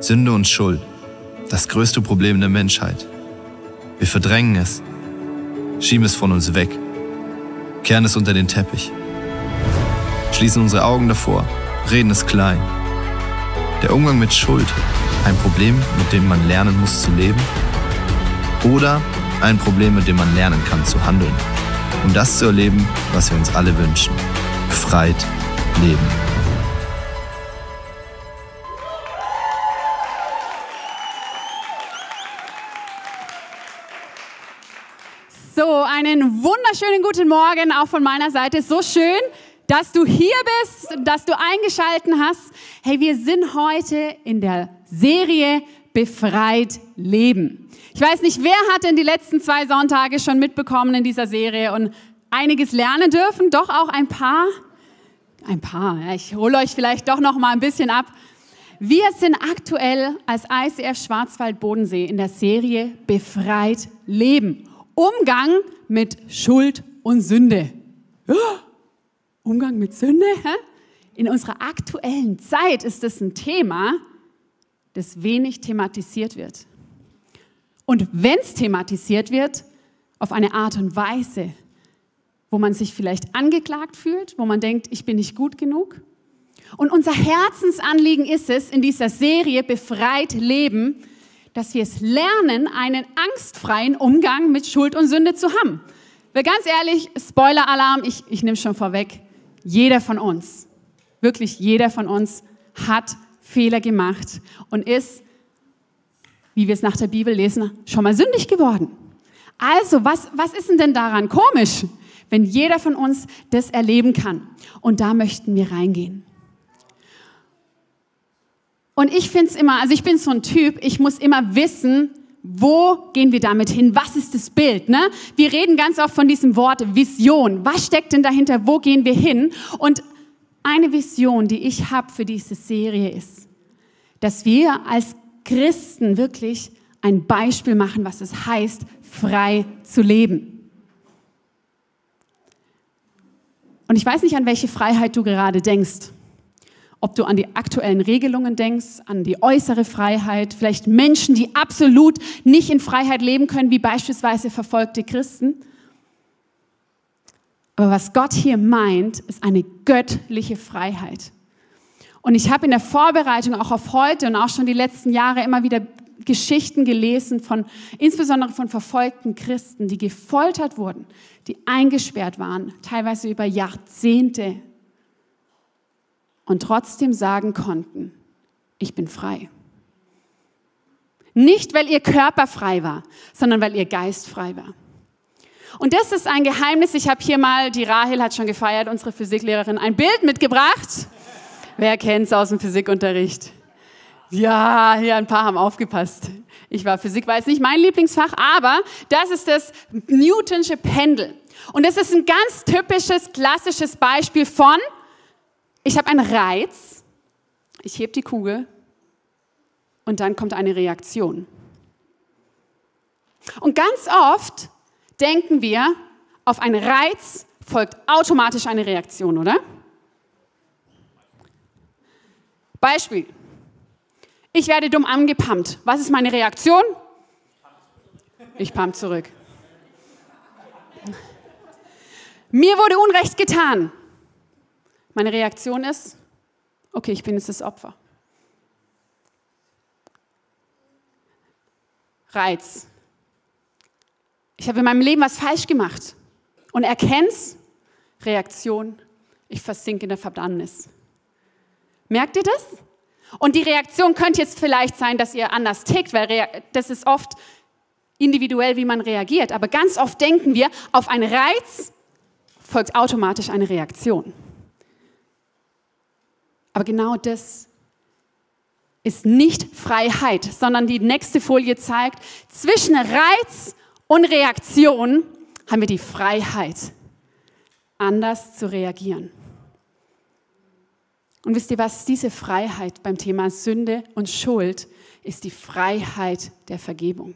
Sünde und Schuld, das größte Problem der Menschheit. Wir verdrängen es, schieben es von uns weg, kehren es unter den Teppich, schließen unsere Augen davor, reden es klein. Der Umgang mit Schuld, ein Problem, mit dem man lernen muss zu leben? Oder ein Problem, mit dem man lernen kann zu handeln, um das zu erleben, was wir uns alle wünschen. Befreit leben. Einen wunderschönen guten Morgen auch von meiner Seite. So schön, dass du hier bist, dass du eingeschalten hast. Hey, wir sind heute in der Serie Befreit Leben. Ich weiß nicht, wer hat denn die letzten zwei Sonntage schon mitbekommen in dieser Serie und einiges lernen dürfen? Doch auch ein paar? Ein paar. Ja, ich hole euch vielleicht doch noch mal ein bisschen ab. Wir sind aktuell als ICF Schwarzwald Bodensee in der Serie Befreit Leben. Umgang mit Schuld und Sünde. Umgang mit Sünde? In unserer aktuellen Zeit ist das ein Thema, das wenig thematisiert wird. Und wenn es thematisiert wird, auf eine Art und Weise, wo man sich vielleicht angeklagt fühlt, wo man denkt, ich bin nicht gut genug. Und unser Herzensanliegen ist es, in dieser Serie Befreit Leben, dass wir es lernen, einen angstfreien Umgang mit Schuld und Sünde zu haben. Weil ganz ehrlich, Spoiler-Alarm, ich, ich nehme schon vorweg, jeder von uns, wirklich jeder von uns hat Fehler gemacht und ist, wie wir es nach der Bibel lesen, schon mal sündig geworden. Also, was, was ist denn daran komisch, wenn jeder von uns das erleben kann? Und da möchten wir reingehen. Und ich finde es immer, also ich bin so ein Typ, ich muss immer wissen, wo gehen wir damit hin? Was ist das Bild? Ne? Wir reden ganz oft von diesem Wort Vision. Was steckt denn dahinter? Wo gehen wir hin? Und eine Vision, die ich habe für diese Serie ist, dass wir als Christen wirklich ein Beispiel machen, was es heißt, frei zu leben. Und ich weiß nicht, an welche Freiheit du gerade denkst ob du an die aktuellen Regelungen denkst, an die äußere Freiheit, vielleicht Menschen, die absolut nicht in Freiheit leben können, wie beispielsweise verfolgte Christen. Aber was Gott hier meint, ist eine göttliche Freiheit. Und ich habe in der Vorbereitung auch auf heute und auch schon die letzten Jahre immer wieder Geschichten gelesen von, insbesondere von verfolgten Christen, die gefoltert wurden, die eingesperrt waren, teilweise über Jahrzehnte und trotzdem sagen konnten, ich bin frei. Nicht, weil ihr Körper frei war, sondern weil ihr Geist frei war. Und das ist ein Geheimnis. Ich habe hier mal, die Rahel hat schon gefeiert, unsere Physiklehrerin, ein Bild mitgebracht. Wer kennt es aus dem Physikunterricht? Ja, hier ein paar haben aufgepasst. Ich war Physik, war jetzt nicht mein Lieblingsfach, aber das ist das Newtonsche Pendel. Und das ist ein ganz typisches, klassisches Beispiel von ich habe einen Reiz, ich hebe die Kugel und dann kommt eine Reaktion. Und ganz oft denken wir, auf einen Reiz folgt automatisch eine Reaktion, oder? Beispiel. Ich werde dumm angepumpt. Was ist meine Reaktion? Ich pump zurück. Mir wurde Unrecht getan. Meine Reaktion ist, okay, ich bin jetzt das Opfer. Reiz. Ich habe in meinem Leben was falsch gemacht und erkenn's. Reaktion, ich versinke in der Verdammnis. Merkt ihr das? Und die Reaktion könnte jetzt vielleicht sein, dass ihr anders tickt, weil das ist oft individuell, wie man reagiert. Aber ganz oft denken wir, auf einen Reiz folgt automatisch eine Reaktion. Aber genau das ist nicht Freiheit, sondern die nächste Folie zeigt, zwischen Reiz und Reaktion haben wir die Freiheit, anders zu reagieren. Und wisst ihr was, diese Freiheit beim Thema Sünde und Schuld ist die Freiheit der Vergebung.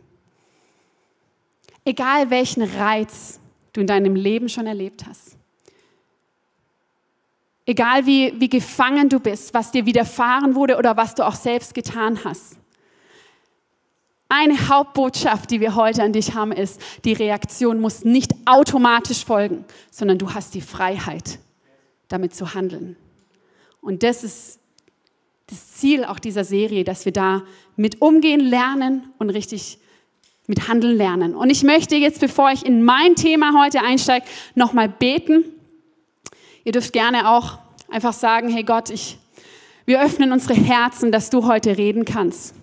Egal welchen Reiz du in deinem Leben schon erlebt hast, Egal wie, wie gefangen du bist, was dir widerfahren wurde oder was du auch selbst getan hast. Eine Hauptbotschaft, die wir heute an dich haben, ist, die Reaktion muss nicht automatisch folgen, sondern du hast die Freiheit, damit zu handeln. Und das ist das Ziel auch dieser Serie, dass wir da mit umgehen lernen und richtig mit handeln lernen. Und ich möchte jetzt, bevor ich in mein Thema heute einsteige, nochmal beten. Ihr dürft gerne auch einfach sagen, hey Gott, ich, wir öffnen unsere Herzen, dass du heute reden kannst.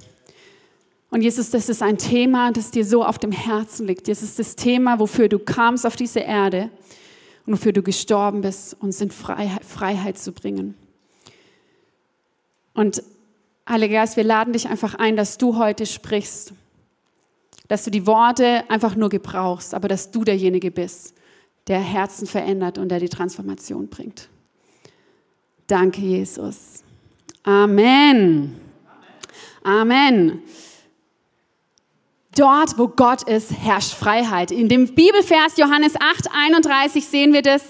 Und Jesus, das ist ein Thema, das dir so auf dem Herzen liegt. Das ist das Thema, wofür du kamst auf diese Erde und wofür du gestorben bist, uns in Freiheit, Freiheit zu bringen. Und Heiliger Geist, wir laden dich einfach ein, dass du heute sprichst, dass du die Worte einfach nur gebrauchst, aber dass du derjenige bist, der Herzen verändert und der die Transformation bringt. Danke, Jesus. Amen. Amen. Dort, wo Gott ist, herrscht Freiheit. In dem Bibelvers Johannes 8, 31 sehen wir das.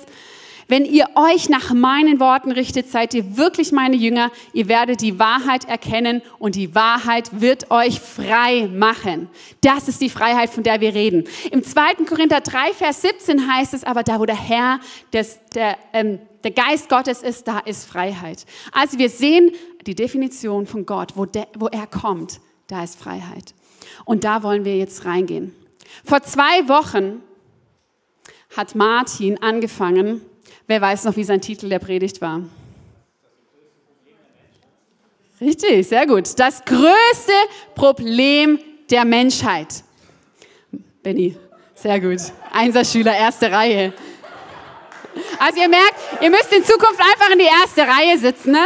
Wenn ihr euch nach meinen Worten richtet, seid ihr wirklich meine Jünger. Ihr werdet die Wahrheit erkennen und die Wahrheit wird euch frei machen. Das ist die Freiheit, von der wir reden. Im 2. Korinther 3, Vers 17 heißt es aber, da wo der Herr, des, der, ähm, der Geist Gottes ist, da ist Freiheit. Also wir sehen die Definition von Gott, wo, der, wo er kommt, da ist Freiheit. Und da wollen wir jetzt reingehen. Vor zwei Wochen hat Martin angefangen. Wer weiß noch, wie sein Titel der Predigt war? Richtig, sehr gut. Das größte Problem der Menschheit. Benny, sehr gut. Einserschüler, erste Reihe. Also ihr merkt, ihr müsst in Zukunft einfach in die erste Reihe sitzen, ne?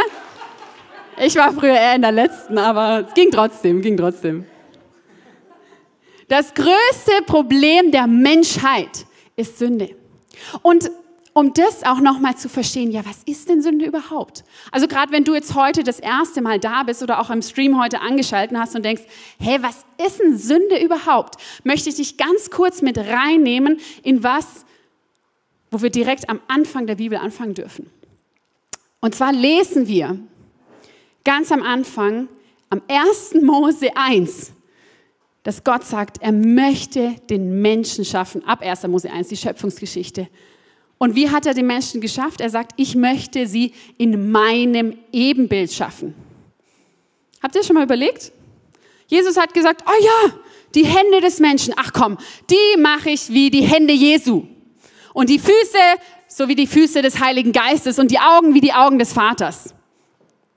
Ich war früher eher in der letzten, aber es ging trotzdem, ging trotzdem. Das größte Problem der Menschheit ist Sünde. Und um das auch nochmal zu verstehen, ja, was ist denn Sünde überhaupt? Also gerade wenn du jetzt heute das erste Mal da bist oder auch im Stream heute angeschalten hast und denkst, hey, was ist denn Sünde überhaupt? Möchte ich dich ganz kurz mit reinnehmen in was, wo wir direkt am Anfang der Bibel anfangen dürfen. Und zwar lesen wir ganz am Anfang, am 1. Mose 1, dass Gott sagt, er möchte den Menschen schaffen. Ab 1. Mose 1, die Schöpfungsgeschichte. Und wie hat er den Menschen geschafft? Er sagt, ich möchte sie in meinem Ebenbild schaffen. Habt ihr schon mal überlegt? Jesus hat gesagt, oh ja, die Hände des Menschen, ach komm, die mache ich wie die Hände Jesu. Und die Füße, so wie die Füße des Heiligen Geistes und die Augen wie die Augen des Vaters.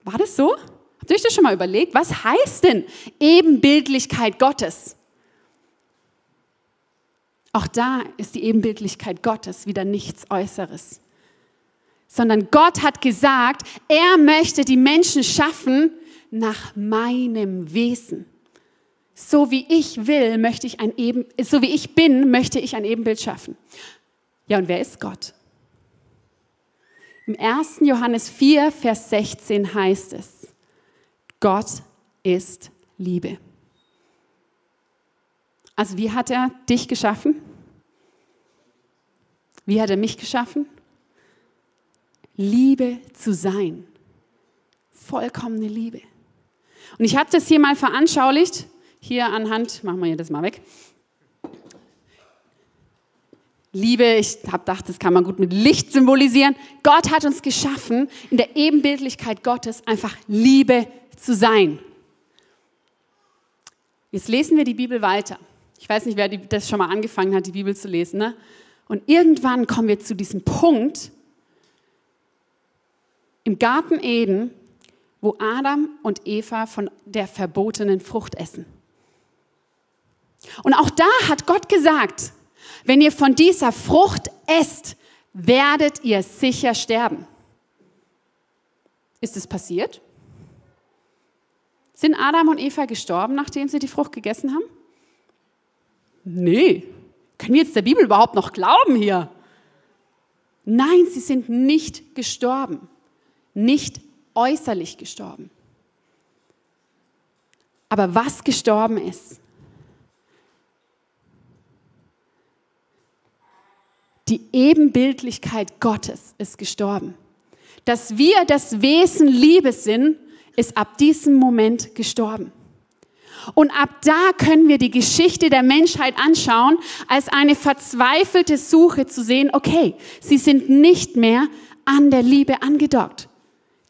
War das so? Habt ihr euch das schon mal überlegt? Was heißt denn Ebenbildlichkeit Gottes? Auch da ist die Ebenbildlichkeit Gottes wieder nichts Äußeres, sondern Gott hat gesagt, er möchte die Menschen schaffen nach meinem Wesen. So wie ich will, möchte ich ein Eben, so wie ich bin, möchte ich ein Ebenbild schaffen. Ja, und wer ist Gott? Im 1. Johannes 4, Vers 16 heißt es, Gott ist Liebe. Also wie hat er dich geschaffen? Wie hat er mich geschaffen? Liebe zu sein. Vollkommene Liebe. Und ich habe das hier mal veranschaulicht, hier anhand, machen wir das mal weg. Liebe, ich habe gedacht, das kann man gut mit Licht symbolisieren. Gott hat uns geschaffen, in der Ebenbildlichkeit Gottes einfach Liebe zu sein. Jetzt lesen wir die Bibel weiter. Ich weiß nicht, wer das schon mal angefangen hat, die Bibel zu lesen. Ne? Und irgendwann kommen wir zu diesem Punkt im Garten Eden, wo Adam und Eva von der verbotenen Frucht essen. Und auch da hat Gott gesagt, wenn ihr von dieser Frucht esst, werdet ihr sicher sterben. Ist es passiert? Sind Adam und Eva gestorben, nachdem sie die Frucht gegessen haben? Nee. Können wir jetzt der Bibel überhaupt noch glauben hier? Nein, sie sind nicht gestorben. Nicht äußerlich gestorben. Aber was gestorben ist, die Ebenbildlichkeit Gottes ist gestorben. dass wir das Wesen Liebe sind, ist ab diesem Moment gestorben. Und ab da können wir die Geschichte der Menschheit anschauen, als eine verzweifelte Suche zu sehen, okay, sie sind nicht mehr an der Liebe angedockt.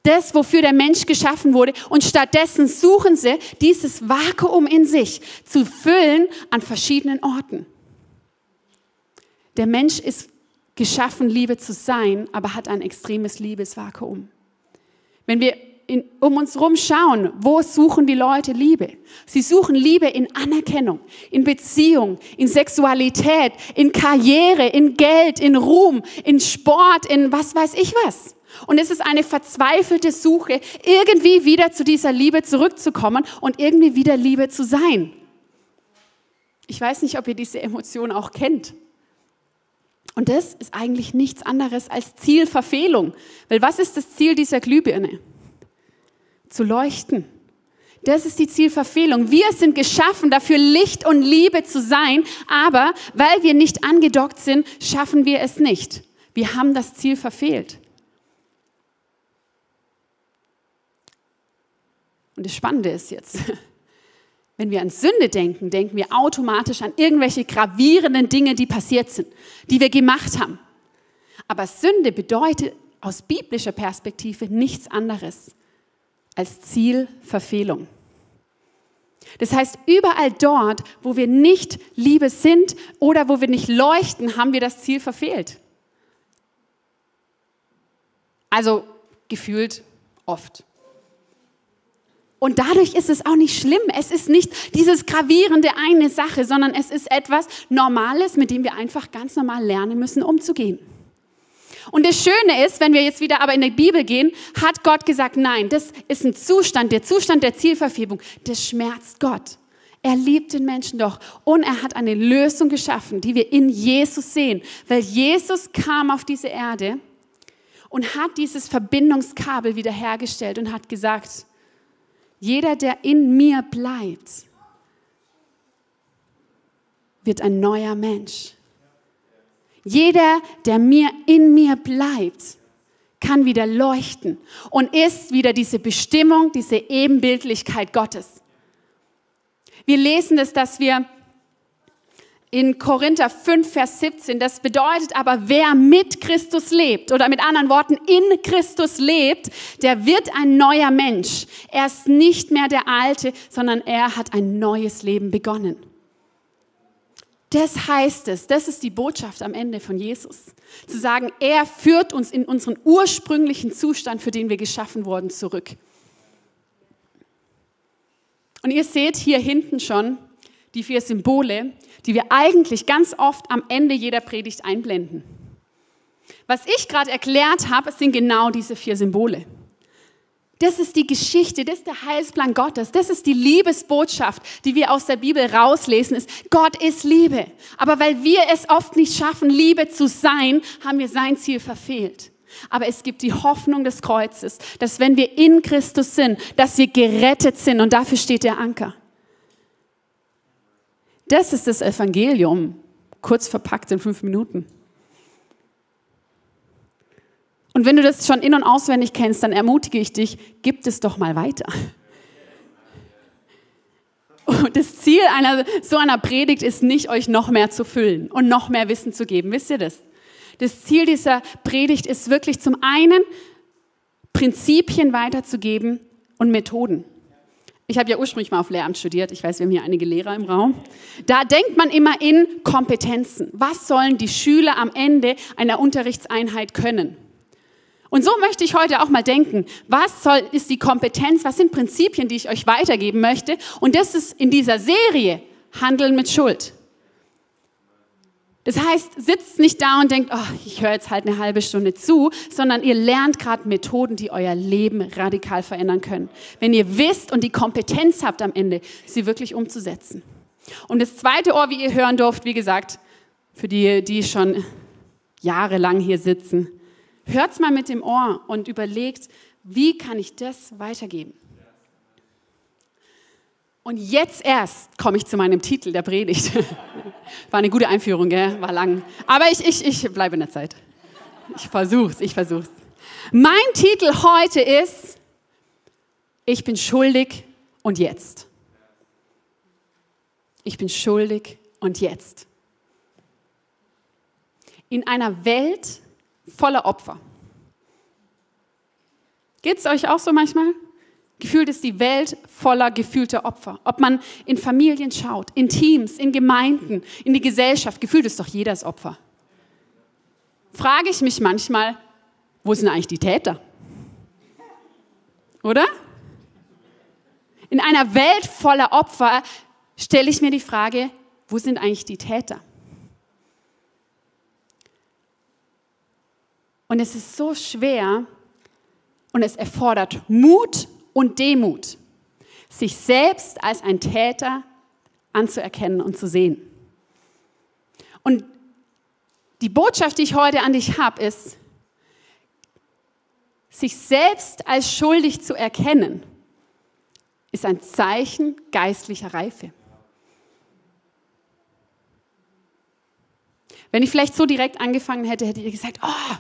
Das, wofür der Mensch geschaffen wurde. Und stattdessen suchen sie dieses Vakuum in sich zu füllen an verschiedenen Orten. Der Mensch ist geschaffen, Liebe zu sein, aber hat ein extremes Liebesvakuum. Wenn wir in, um uns herum schauen, wo suchen die Leute Liebe? Sie suchen Liebe in Anerkennung, in Beziehung, in Sexualität, in Karriere, in Geld, in Ruhm, in Sport, in was weiß ich was. Und es ist eine verzweifelte Suche, irgendwie wieder zu dieser Liebe zurückzukommen und irgendwie wieder Liebe zu sein. Ich weiß nicht, ob ihr diese Emotion auch kennt. Und das ist eigentlich nichts anderes als Zielverfehlung. Weil was ist das Ziel dieser Glühbirne? Zu leuchten. Das ist die Zielverfehlung. Wir sind geschaffen dafür, Licht und Liebe zu sein, aber weil wir nicht angedockt sind, schaffen wir es nicht. Wir haben das Ziel verfehlt. Und das Spannende ist jetzt, wenn wir an Sünde denken, denken wir automatisch an irgendwelche gravierenden Dinge, die passiert sind, die wir gemacht haben. Aber Sünde bedeutet aus biblischer Perspektive nichts anderes als Zielverfehlung. Das heißt, überall dort, wo wir nicht Liebe sind oder wo wir nicht leuchten, haben wir das Ziel verfehlt. Also gefühlt oft. Und dadurch ist es auch nicht schlimm. Es ist nicht dieses gravierende eine Sache, sondern es ist etwas Normales, mit dem wir einfach ganz normal lernen müssen, umzugehen. Und das Schöne ist, wenn wir jetzt wieder aber in die Bibel gehen, hat Gott gesagt, nein, das ist ein Zustand, der Zustand der Zielverfebung, das schmerzt Gott. Er liebt den Menschen doch und er hat eine Lösung geschaffen, die wir in Jesus sehen, weil Jesus kam auf diese Erde und hat dieses Verbindungskabel wiederhergestellt und hat gesagt, jeder, der in mir bleibt, wird ein neuer Mensch. Jeder, der mir in mir bleibt, kann wieder leuchten und ist wieder diese Bestimmung, diese Ebenbildlichkeit Gottes. Wir lesen es, dass wir in Korinther 5, Vers 17. Das bedeutet aber, wer mit Christus lebt oder mit anderen Worten in Christus lebt, der wird ein neuer Mensch. Er ist nicht mehr der Alte, sondern er hat ein neues Leben begonnen. Das heißt es, das ist die Botschaft am Ende von Jesus. Zu sagen, er führt uns in unseren ursprünglichen Zustand, für den wir geschaffen wurden, zurück. Und ihr seht hier hinten schon die vier Symbole, die wir eigentlich ganz oft am Ende jeder Predigt einblenden. Was ich gerade erklärt habe, sind genau diese vier Symbole. Das ist die Geschichte, das ist der Heilsplan Gottes, das ist die Liebesbotschaft, die wir aus der Bibel rauslesen, ist, Gott ist Liebe. Aber weil wir es oft nicht schaffen, Liebe zu sein, haben wir sein Ziel verfehlt. Aber es gibt die Hoffnung des Kreuzes, dass wenn wir in Christus sind, dass wir gerettet sind und dafür steht der Anker. Das ist das Evangelium, kurz verpackt in fünf Minuten. Und wenn du das schon in- und auswendig kennst, dann ermutige ich dich, gib es doch mal weiter. Und das Ziel einer, so einer Predigt ist nicht, euch noch mehr zu füllen und noch mehr Wissen zu geben. Wisst ihr das? Das Ziel dieser Predigt ist wirklich zum einen, Prinzipien weiterzugeben und Methoden. Ich habe ja ursprünglich mal auf Lehramt studiert. Ich weiß, wir haben hier einige Lehrer im Raum. Da denkt man immer in Kompetenzen. Was sollen die Schüler am Ende einer Unterrichtseinheit können? Und so möchte ich heute auch mal denken. Was soll, ist die Kompetenz? Was sind Prinzipien, die ich euch weitergeben möchte? Und das ist in dieser Serie Handeln mit Schuld. Das heißt, sitzt nicht da und denkt, oh, ich höre jetzt halt eine halbe Stunde zu, sondern ihr lernt gerade Methoden, die euer Leben radikal verändern können. Wenn ihr wisst und die Kompetenz habt am Ende, sie wirklich umzusetzen. Und das zweite Ohr, wie ihr hören durft, wie gesagt, für die, die schon jahrelang hier sitzen, hört's mal mit dem Ohr und überlegt, wie kann ich das weitergeben? Und jetzt erst komme ich zu meinem Titel der Predigt. War eine gute Einführung, gell? war lang. Aber ich, ich, ich bleibe in der Zeit. Ich versuch's, ich versuch's. Mein Titel heute ist, ich bin schuldig und jetzt. Ich bin schuldig und jetzt. In einer Welt voller Opfer. Geht es euch auch so manchmal? Gefühlt ist die Welt voller gefühlter Opfer. Ob man in Familien schaut, in Teams, in Gemeinden, in die Gesellschaft, gefühlt ist doch jeder das Opfer. Frage ich mich manchmal, wo sind eigentlich die Täter? Oder? In einer Welt voller Opfer stelle ich mir die Frage, wo sind eigentlich die Täter? Und es ist so schwer und es erfordert Mut und Demut, sich selbst als ein Täter anzuerkennen und zu sehen. Und die Botschaft, die ich heute an dich habe, ist, sich selbst als schuldig zu erkennen, ist ein Zeichen geistlicher Reife. Wenn ich vielleicht so direkt angefangen hätte, hätte ich gesagt, oh,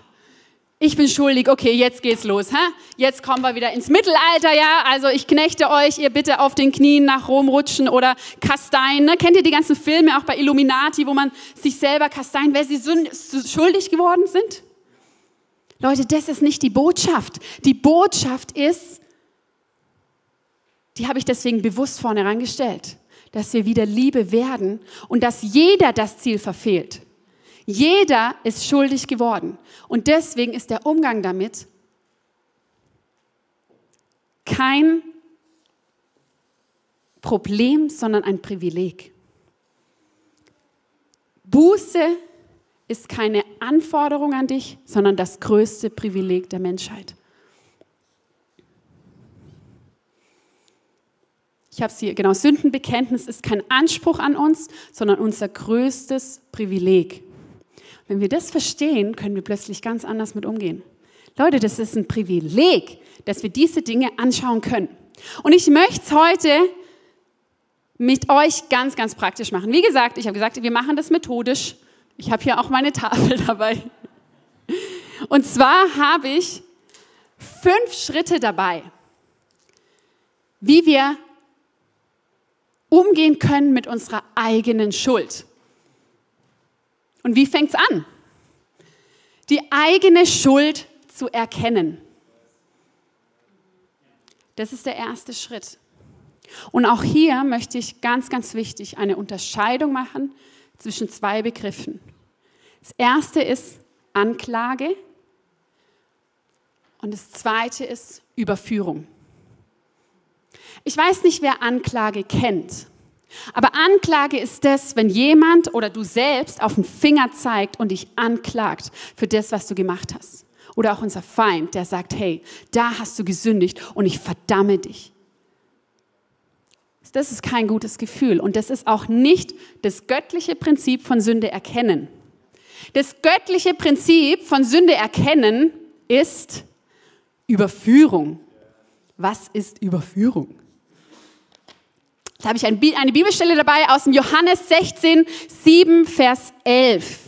ich bin schuldig, okay, jetzt geht's los. Hä? Jetzt kommen wir wieder ins Mittelalter, ja. Also ich knechte euch, ihr bitte auf den Knien nach Rom rutschen oder kasteien. Ne? Kennt ihr die ganzen Filme auch bei Illuminati, wo man sich selber kasteien, wer sie schuldig geworden sind? Leute, das ist nicht die Botschaft. Die Botschaft ist, die habe ich deswegen bewusst vorne rangestellt, dass wir wieder Liebe werden und dass jeder das Ziel verfehlt. Jeder ist schuldig geworden. Und deswegen ist der Umgang damit kein Problem, sondern ein Privileg. Buße ist keine Anforderung an dich, sondern das größte Privileg der Menschheit. Ich habe es hier, genau, Sündenbekenntnis ist kein Anspruch an uns, sondern unser größtes Privileg. Wenn wir das verstehen, können wir plötzlich ganz anders mit umgehen. Leute, das ist ein Privileg, dass wir diese Dinge anschauen können. Und ich möchte es heute mit euch ganz, ganz praktisch machen. Wie gesagt, ich habe gesagt, wir machen das methodisch. Ich habe hier auch meine Tafel dabei. Und zwar habe ich fünf Schritte dabei, wie wir umgehen können mit unserer eigenen Schuld. Und wie fängt es an? Die eigene Schuld zu erkennen. Das ist der erste Schritt. Und auch hier möchte ich ganz, ganz wichtig eine Unterscheidung machen zwischen zwei Begriffen. Das erste ist Anklage und das zweite ist Überführung. Ich weiß nicht, wer Anklage kennt. Aber Anklage ist das, wenn jemand oder du selbst auf den Finger zeigt und dich anklagt für das, was du gemacht hast. Oder auch unser Feind, der sagt, hey, da hast du gesündigt und ich verdamme dich. Das ist kein gutes Gefühl und das ist auch nicht das göttliche Prinzip von Sünde erkennen. Das göttliche Prinzip von Sünde erkennen ist Überführung. Was ist Überführung? Da habe ich eine Bibelstelle dabei aus dem Johannes 16, 7, Vers 11,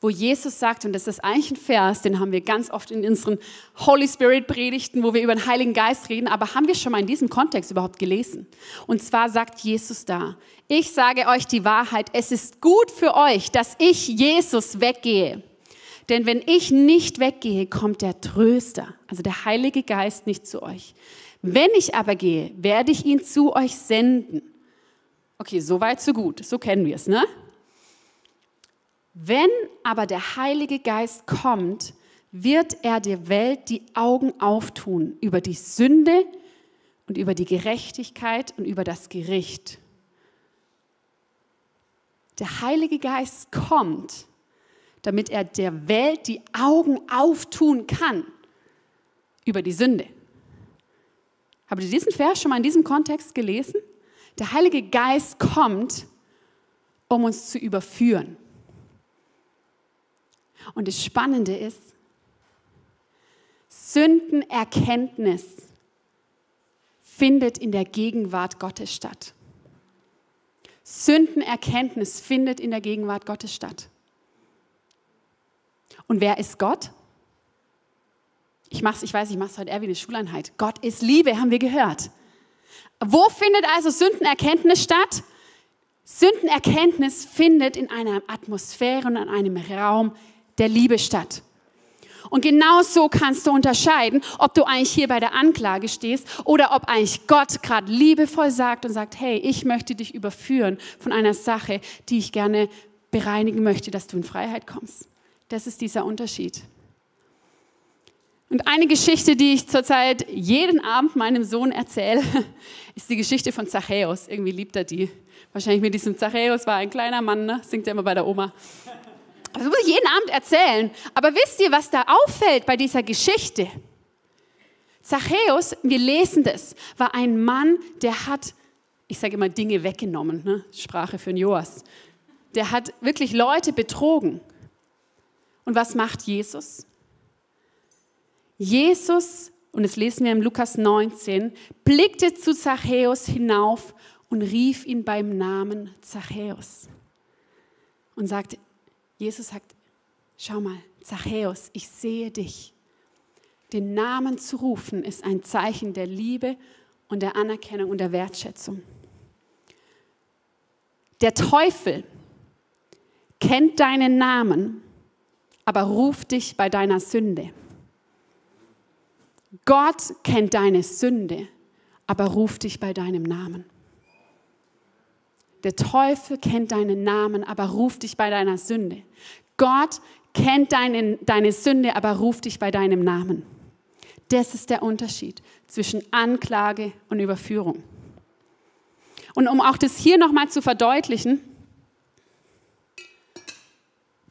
wo Jesus sagt, und das ist eigentlich ein Vers, den haben wir ganz oft in unseren Holy Spirit Predigten, wo wir über den Heiligen Geist reden, aber haben wir schon mal in diesem Kontext überhaupt gelesen? Und zwar sagt Jesus da, ich sage euch die Wahrheit, es ist gut für euch, dass ich Jesus weggehe. Denn wenn ich nicht weggehe, kommt der Tröster, also der Heilige Geist, nicht zu euch. Wenn ich aber gehe, werde ich ihn zu euch senden. Okay, so weit, so gut. So kennen wir es, ne? Wenn aber der Heilige Geist kommt, wird er der Welt die Augen auftun über die Sünde und über die Gerechtigkeit und über das Gericht. Der Heilige Geist kommt, damit er der Welt die Augen auftun kann über die Sünde. Habt ihr diesen Vers schon mal in diesem Kontext gelesen? Der Heilige Geist kommt, um uns zu überführen. Und das Spannende ist, Sündenerkenntnis findet in der Gegenwart Gottes statt. Sündenerkenntnis findet in der Gegenwart Gottes statt. Und wer ist Gott? Ich mach's, ich weiß, ich mache es heute eher wie eine Schuleinheit. Gott ist Liebe, haben wir gehört. Wo findet also Sündenerkenntnis statt? Sündenerkenntnis findet in einer Atmosphäre und in einem Raum der Liebe statt. Und genau so kannst du unterscheiden, ob du eigentlich hier bei der Anklage stehst oder ob eigentlich Gott gerade liebevoll sagt und sagt, hey, ich möchte dich überführen von einer Sache, die ich gerne bereinigen möchte, dass du in Freiheit kommst. Das ist dieser Unterschied. Und eine Geschichte, die ich zurzeit jeden Abend meinem Sohn erzähle, ist die Geschichte von Zachäus. Irgendwie liebt er die. Wahrscheinlich mit diesem Zachäus war ein kleiner Mann, ne? singt er immer bei der Oma. Das muss ich jeden Abend erzählen. Aber wisst ihr, was da auffällt bei dieser Geschichte? Zachäus, wir lesen das, war ein Mann, der hat, ich sage immer, Dinge weggenommen, ne? Sprache für den Joas. Der hat wirklich Leute betrogen. Und was macht Jesus? Jesus, und das lesen wir im Lukas 19, blickte zu Zachäus hinauf und rief ihn beim Namen Zachäus und sagte, Jesus sagt, schau mal, Zachäus, ich sehe dich. Den Namen zu rufen ist ein Zeichen der Liebe und der Anerkennung und der Wertschätzung. Der Teufel kennt deinen Namen, aber ruft dich bei deiner Sünde. Gott kennt deine Sünde, aber ruft dich bei deinem Namen. Der Teufel kennt deinen Namen, aber ruft dich bei deiner Sünde. Gott kennt deine, deine Sünde, aber ruft dich bei deinem Namen. Das ist der Unterschied zwischen Anklage und Überführung. Und um auch das hier nochmal zu verdeutlichen,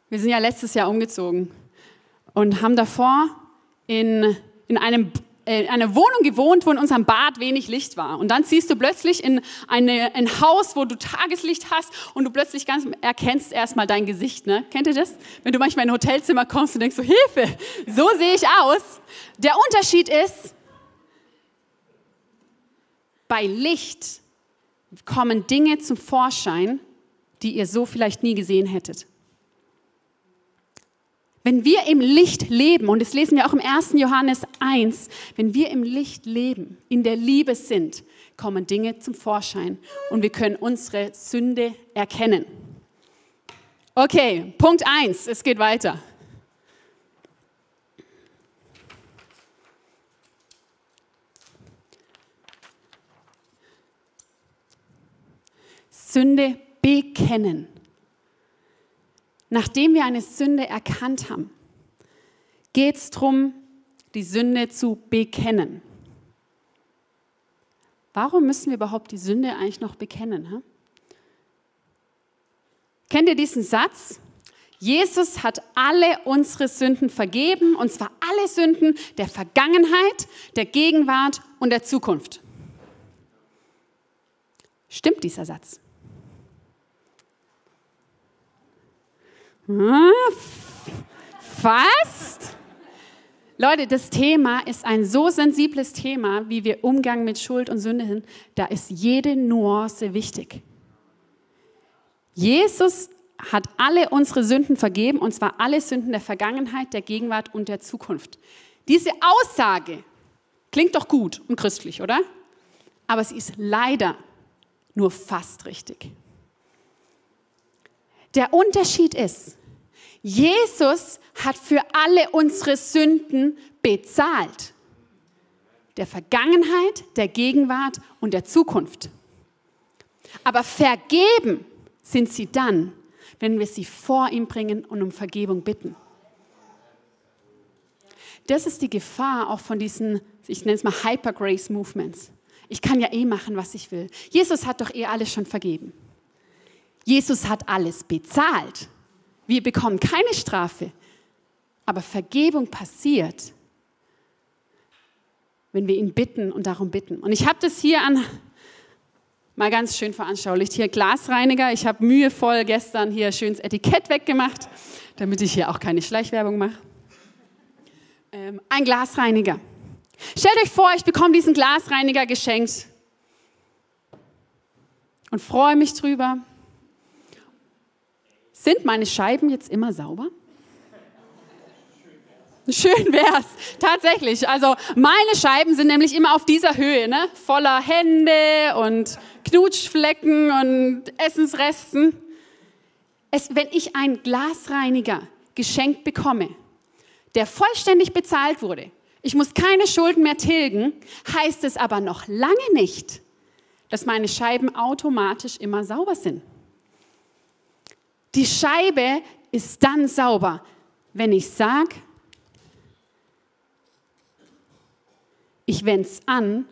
wir sind ja letztes Jahr umgezogen und haben davor in in einem äh, in einer Wohnung gewohnt, wo in unserem Bad wenig Licht war. Und dann ziehst du plötzlich in eine, ein Haus, wo du Tageslicht hast und du plötzlich ganz erkennst erstmal dein Gesicht. Ne? Kennt ihr das? Wenn du manchmal in ein Hotelzimmer kommst und denkst so, Hilfe, so sehe ich aus. Der Unterschied ist, bei Licht kommen Dinge zum Vorschein, die ihr so vielleicht nie gesehen hättet. Wenn wir im Licht leben, und das lesen wir auch im 1. Johannes 1, wenn wir im Licht leben, in der Liebe sind, kommen Dinge zum Vorschein und wir können unsere Sünde erkennen. Okay, Punkt 1, es geht weiter. Sünde bekennen nachdem wir eine Sünde erkannt haben, geht es darum, die Sünde zu bekennen. Warum müssen wir überhaupt die Sünde eigentlich noch bekennen? Hä? Kennt ihr diesen Satz? Jesus hat alle unsere Sünden vergeben, und zwar alle Sünden der Vergangenheit, der Gegenwart und der Zukunft. Stimmt dieser Satz? Fast. Leute, das Thema ist ein so sensibles Thema, wie wir Umgang mit Schuld und Sünde sind. Da ist jede Nuance wichtig. Jesus hat alle unsere Sünden vergeben, und zwar alle Sünden der Vergangenheit, der Gegenwart und der Zukunft. Diese Aussage klingt doch gut und christlich, oder? Aber sie ist leider nur fast richtig. Der Unterschied ist, Jesus hat für alle unsere Sünden bezahlt. Der Vergangenheit, der Gegenwart und der Zukunft. Aber vergeben sind sie dann, wenn wir sie vor ihm bringen und um Vergebung bitten. Das ist die Gefahr auch von diesen, ich nenne es mal Hyper Grace Movements. Ich kann ja eh machen, was ich will. Jesus hat doch eh alles schon vergeben. Jesus hat alles bezahlt. Wir bekommen keine Strafe, aber Vergebung passiert, wenn wir ihn bitten und darum bitten. Und ich habe das hier an, mal ganz schön veranschaulicht, hier Glasreiniger. Ich habe mühevoll gestern hier schönes Etikett weggemacht, damit ich hier auch keine Schleichwerbung mache. Ähm, ein Glasreiniger. Stellt euch vor, ich bekomme diesen Glasreiniger geschenkt und freue mich drüber. Sind meine Scheiben jetzt immer sauber? Schön wär's, tatsächlich. Also meine Scheiben sind nämlich immer auf dieser Höhe, ne? voller Hände und Knutschflecken und Essensresten. Es, wenn ich einen Glasreiniger geschenkt bekomme, der vollständig bezahlt wurde, ich muss keine Schulden mehr tilgen, heißt es aber noch lange nicht, dass meine Scheiben automatisch immer sauber sind. Die Scheibe ist dann sauber, wenn ich sage, ich wende es an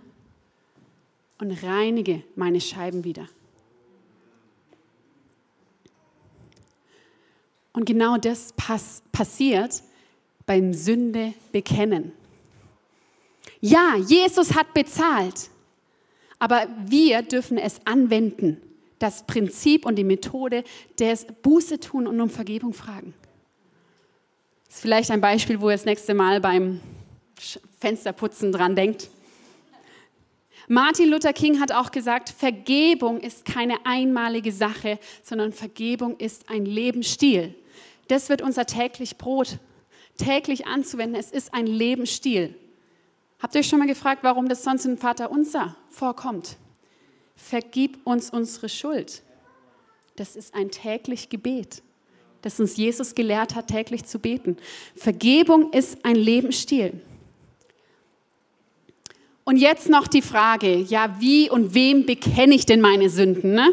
und reinige meine Scheiben wieder. Und genau das pass passiert beim Sünde bekennen. Ja, Jesus hat bezahlt, aber wir dürfen es anwenden, das Prinzip und die Methode des Buße tun und um Vergebung fragen. Das ist vielleicht ein Beispiel, wo ihr das nächste Mal beim Fensterputzen dran denkt. Martin Luther King hat auch gesagt, Vergebung ist keine einmalige Sache, sondern Vergebung ist ein Lebensstil. Das wird unser täglich Brot täglich anzuwenden. Es ist ein Lebensstil. Habt ihr euch schon mal gefragt, warum das sonst im Vater unser vorkommt? Vergib uns unsere Schuld. Das ist ein täglich Gebet, das uns Jesus gelehrt hat, täglich zu beten. Vergebung ist ein Lebensstil. Und jetzt noch die Frage, ja, wie und wem bekenne ich denn meine Sünden? Ne?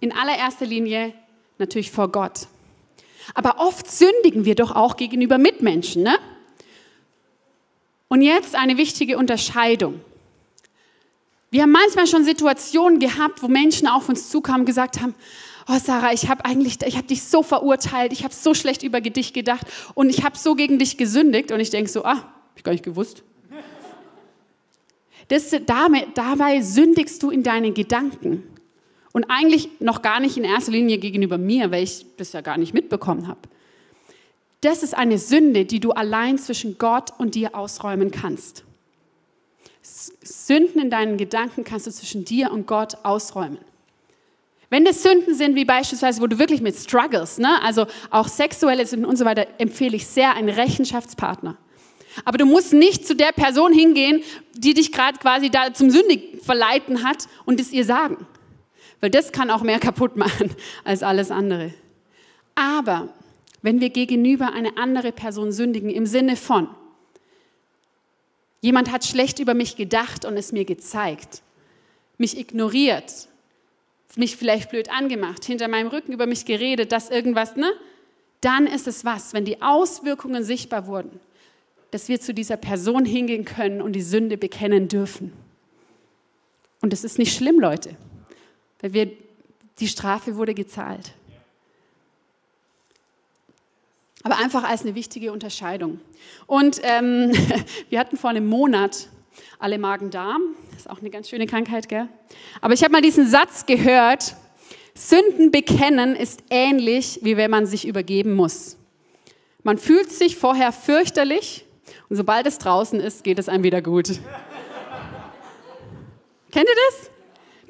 In allererster Linie natürlich vor Gott. Aber oft sündigen wir doch auch gegenüber Mitmenschen. Ne? Und jetzt eine wichtige Unterscheidung. Wir haben manchmal schon Situationen gehabt, wo Menschen auf uns zukamen und gesagt haben, oh Sarah, ich habe eigentlich, ich habe dich so verurteilt, ich habe so schlecht über dich gedacht und ich habe so gegen dich gesündigt und ich denke so, ah, hab ich gar nicht gewusst. Das, damit, dabei sündigst du in deinen Gedanken und eigentlich noch gar nicht in erster Linie gegenüber mir, weil ich das ja gar nicht mitbekommen habe. Das ist eine Sünde, die du allein zwischen Gott und dir ausräumen kannst. Sünden in deinen Gedanken kannst du zwischen dir und Gott ausräumen. Wenn das Sünden sind, wie beispielsweise, wo du wirklich mit struggles, ne? also auch sexuelle Sünden und so weiter, empfehle ich sehr einen Rechenschaftspartner. Aber du musst nicht zu der Person hingehen, die dich gerade quasi da zum Sündig verleiten hat und es ihr sagen. Weil das kann auch mehr kaputt machen als alles andere. Aber wenn wir gegenüber eine andere Person sündigen, im Sinne von, jemand hat schlecht über mich gedacht und es mir gezeigt, mich ignoriert, mich vielleicht blöd angemacht, hinter meinem Rücken über mich geredet, dass irgendwas, ne? Dann ist es was, wenn die Auswirkungen sichtbar wurden, dass wir zu dieser Person hingehen können und die Sünde bekennen dürfen. Und es ist nicht schlimm, Leute, weil wir, die Strafe wurde gezahlt. Aber einfach als eine wichtige Unterscheidung. Und ähm, wir hatten vor einem Monat alle Magen-Darm. Das ist auch eine ganz schöne Krankheit, gell? Aber ich habe mal diesen Satz gehört: Sünden bekennen ist ähnlich, wie wenn man sich übergeben muss. Man fühlt sich vorher fürchterlich und sobald es draußen ist, geht es einem wieder gut. Kennt ihr das?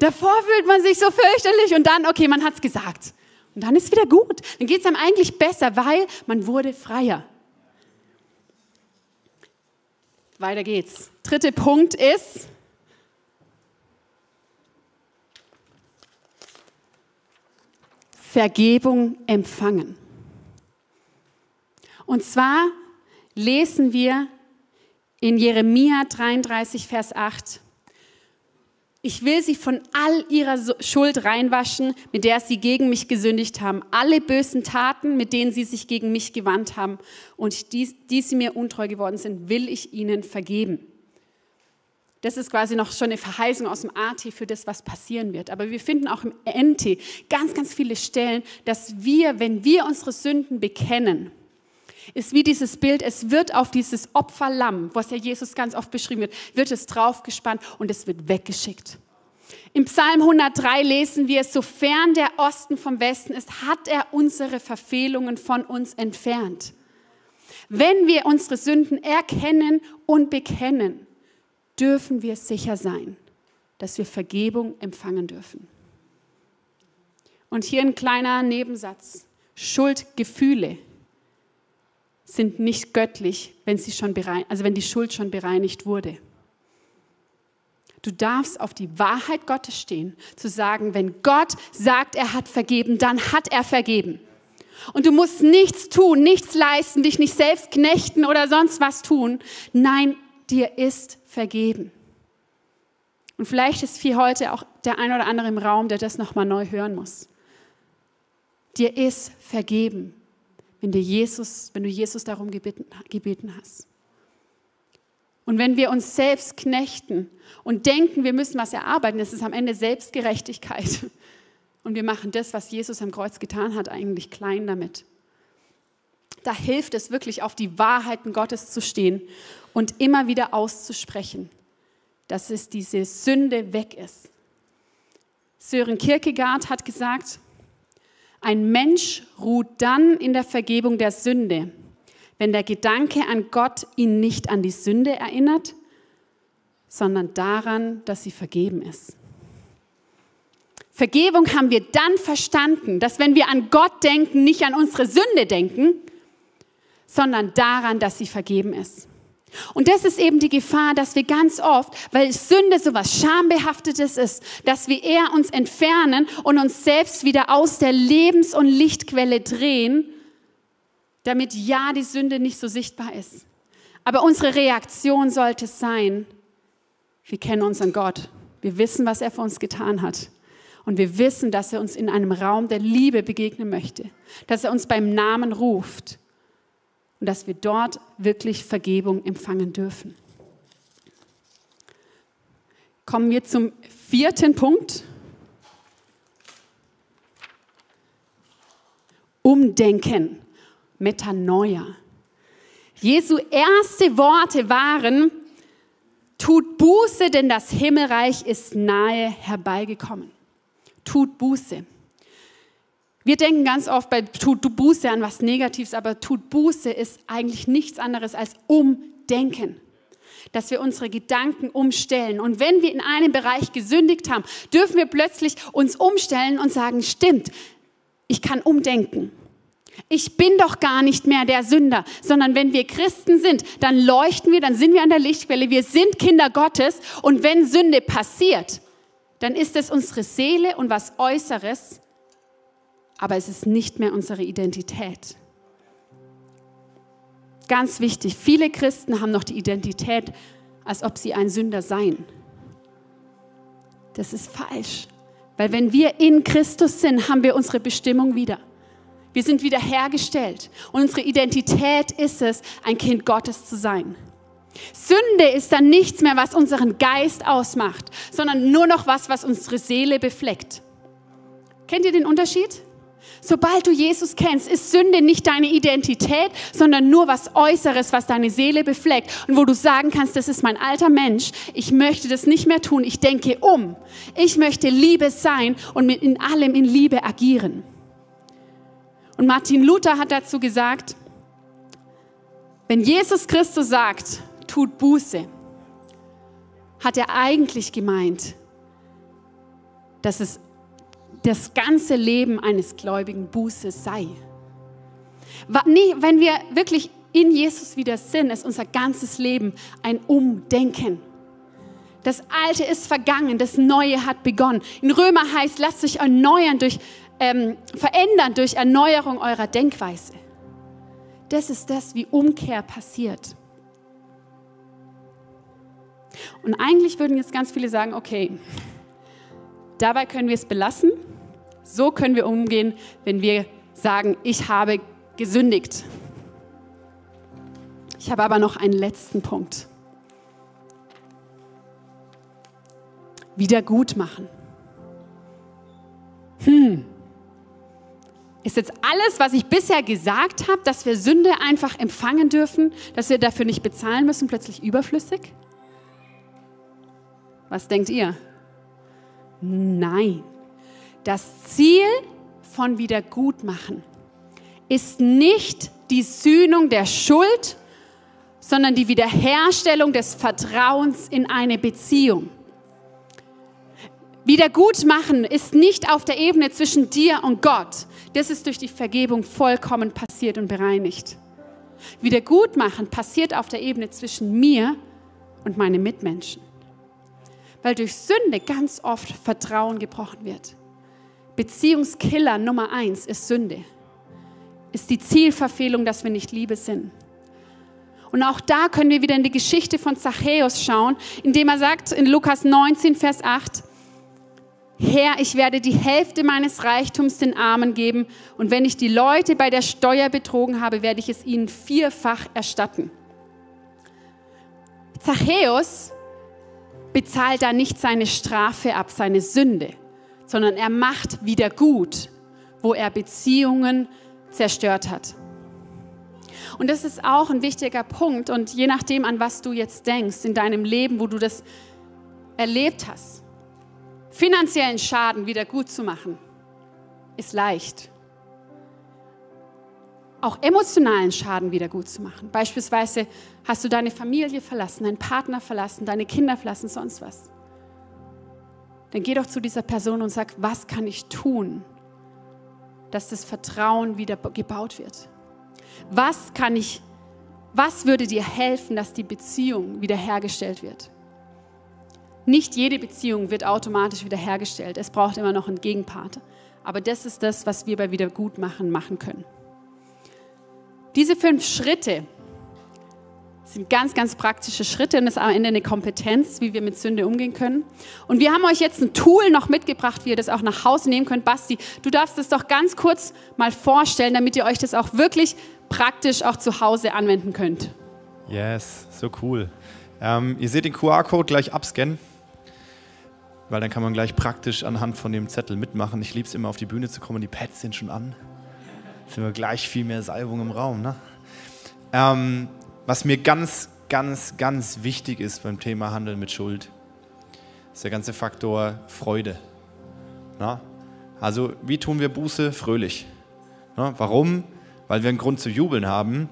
Davor fühlt man sich so fürchterlich und dann, okay, man hat es gesagt. Und dann ist wieder gut. Dann geht es einem eigentlich besser, weil man wurde freier. Weiter geht's. Dritter Punkt ist, Vergebung empfangen. Und zwar lesen wir in Jeremia 33, Vers 8, ich will sie von all ihrer Schuld reinwaschen, mit der sie gegen mich gesündigt haben. Alle bösen Taten, mit denen sie sich gegen mich gewandt haben und die, die sie mir untreu geworden sind, will ich ihnen vergeben. Das ist quasi noch schon eine Verheißung aus dem AT für das, was passieren wird. Aber wir finden auch im NT ganz, ganz viele Stellen, dass wir, wenn wir unsere Sünden bekennen, ist wie dieses Bild, es wird auf dieses Opferlamm, was ja Jesus ganz oft beschrieben wird, wird es draufgespannt und es wird weggeschickt. Im Psalm 103 lesen wir, sofern der Osten vom Westen ist, hat er unsere Verfehlungen von uns entfernt. Wenn wir unsere Sünden erkennen und bekennen, dürfen wir sicher sein, dass wir Vergebung empfangen dürfen. Und hier ein kleiner Nebensatz. Schuldgefühle sind nicht göttlich, wenn sie schon also wenn die Schuld schon bereinigt wurde. Du darfst auf die Wahrheit Gottes stehen, zu sagen, wenn Gott sagt, er hat vergeben, dann hat er vergeben. Und du musst nichts tun, nichts leisten, dich nicht selbst knechten oder sonst was tun. Nein, dir ist vergeben. Und vielleicht ist für heute auch der ein oder andere im Raum, der das nochmal neu hören muss. Dir ist vergeben, wenn, dir Jesus, wenn du Jesus darum gebeten, gebeten hast. Und wenn wir uns selbst knechten und denken, wir müssen was erarbeiten, das ist am Ende Selbstgerechtigkeit. Und wir machen das, was Jesus am Kreuz getan hat, eigentlich klein damit. Da hilft es wirklich, auf die Wahrheiten Gottes zu stehen und immer wieder auszusprechen dass es diese Sünde weg ist. Sören Kierkegaard hat gesagt, ein Mensch ruht dann in der Vergebung der Sünde, wenn der Gedanke an Gott ihn nicht an die Sünde erinnert, sondern daran, dass sie vergeben ist. Vergebung haben wir dann verstanden, dass wenn wir an Gott denken, nicht an unsere Sünde denken, sondern daran, dass sie vergeben ist. Und das ist eben die Gefahr, dass wir ganz oft, weil Sünde so was Schambehaftetes ist, dass wir eher uns entfernen und uns selbst wieder aus der Lebens- und Lichtquelle drehen, damit ja die Sünde nicht so sichtbar ist. Aber unsere Reaktion sollte sein, wir kennen unseren Gott. Wir wissen, was er für uns getan hat. Und wir wissen, dass er uns in einem Raum der Liebe begegnen möchte, dass er uns beim Namen ruft und dass wir dort wirklich Vergebung empfangen dürfen. Kommen wir zum vierten Punkt. Umdenken, Metanoia. Jesu erste Worte waren, tut Buße, denn das Himmelreich ist nahe herbeigekommen. Tut Buße. Wir denken ganz oft bei Tut Buße an was Negatives, aber Tut Buße ist eigentlich nichts anderes als Umdenken. Dass wir unsere Gedanken umstellen. Und wenn wir in einem Bereich gesündigt haben, dürfen wir plötzlich uns umstellen und sagen, stimmt, ich kann umdenken. Ich bin doch gar nicht mehr der Sünder, sondern wenn wir Christen sind, dann leuchten wir, dann sind wir an der Lichtquelle, wir sind Kinder Gottes und wenn Sünde passiert, dann ist es unsere Seele und was Äußeres, aber es ist nicht mehr unsere Identität. Ganz wichtig, viele Christen haben noch die Identität, als ob sie ein Sünder seien. Das ist falsch, weil wenn wir in Christus sind, haben wir unsere Bestimmung wieder. Wir sind wiederhergestellt und unsere Identität ist es, ein Kind Gottes zu sein. Sünde ist dann nichts mehr, was unseren Geist ausmacht, sondern nur noch was, was unsere Seele befleckt. Kennt ihr den Unterschied? Sobald du Jesus kennst, ist Sünde nicht deine Identität, sondern nur was Äußeres, was deine Seele befleckt und wo du sagen kannst, das ist mein alter Mensch, ich möchte das nicht mehr tun, ich denke um. Ich möchte Liebe sein und in allem in Liebe agieren. Und Martin Luther hat dazu gesagt, wenn Jesus Christus sagt, tut Buße, hat er eigentlich gemeint, dass es das ganze Leben eines Gläubigen Buße sei. Wenn wir wirklich in Jesus wieder sind, ist unser ganzes Leben ein Umdenken. Das Alte ist vergangen, das Neue hat begonnen. In Römer heißt, lasst sich erneuern durch, ähm, verändern durch Erneuerung eurer Denkweise. Das ist das, wie Umkehr passiert. Und eigentlich würden jetzt ganz viele sagen, okay, dabei können wir es belassen. So können wir umgehen, wenn wir sagen, ich habe gesündigt. Ich habe aber noch einen letzten Punkt. Wiedergutmachen. Hm. Ist jetzt alles, was ich bisher gesagt habe, dass wir Sünde einfach empfangen dürfen, dass wir dafür nicht bezahlen müssen, plötzlich überflüssig? Was denkt ihr? Nein. Das Ziel von Wiedergutmachen ist nicht die Sühnung der Schuld, sondern die Wiederherstellung des Vertrauens in eine Beziehung. Wiedergutmachen ist nicht auf der Ebene zwischen dir und Gott. Das ist durch die Vergebung vollkommen passiert und bereinigt. Wiedergutmachen passiert auf der Ebene zwischen mir und meinen Mitmenschen. Weil durch Sünde ganz oft Vertrauen gebrochen wird. Beziehungskiller Nummer eins ist Sünde. Ist die Zielverfehlung, dass wir nicht Liebe sind. Und auch da können wir wieder in die Geschichte von Zachäus schauen, indem er sagt in Lukas 19, Vers 8, Herr, ich werde die Hälfte meines Reichtums den Armen geben und wenn ich die Leute bei der Steuer betrogen habe, werde ich es ihnen vierfach erstatten. Zachäus bezahlt da nicht seine Strafe ab, seine Sünde, sondern er macht wieder gut, wo er Beziehungen zerstört hat. Und das ist auch ein wichtiger Punkt. Und je nachdem, an was du jetzt denkst in deinem Leben, wo du das erlebt hast, finanziellen Schaden wieder gut zu machen, ist leicht. Auch emotionalen Schaden wieder gut zu machen. Beispielsweise hast du deine Familie verlassen, deinen Partner verlassen, deine Kinder verlassen, sonst was. Dann geh doch zu dieser Person und sag, was kann ich tun, dass das Vertrauen wieder gebaut wird? Was kann ich, was würde dir helfen, dass die Beziehung wiederhergestellt wird? Nicht jede Beziehung wird automatisch wiederhergestellt. Es braucht immer noch einen Gegenpart. Aber das ist das, was wir bei Wiedergutmachen machen können. Diese fünf Schritte sind ganz, ganz praktische Schritte und ist am Ende eine Kompetenz, wie wir mit Sünde umgehen können. Und wir haben euch jetzt ein Tool noch mitgebracht, wie ihr das auch nach Hause nehmen könnt. Basti, du darfst das doch ganz kurz mal vorstellen, damit ihr euch das auch wirklich praktisch auch zu Hause anwenden könnt. Yes, so cool. Ähm, ihr seht den QR-Code gleich abscannen, weil dann kann man gleich praktisch anhand von dem Zettel mitmachen. Ich liebe es immer auf die Bühne zu kommen, die Pads sind schon an. Sind wir gleich viel mehr Salbung im Raum. Ne? Ähm, was mir ganz, ganz, ganz wichtig ist beim Thema Handeln mit Schuld, ist der ganze Faktor Freude. Na? Also, wie tun wir Buße? Fröhlich. Na? Warum? weil wir einen Grund zu jubeln haben,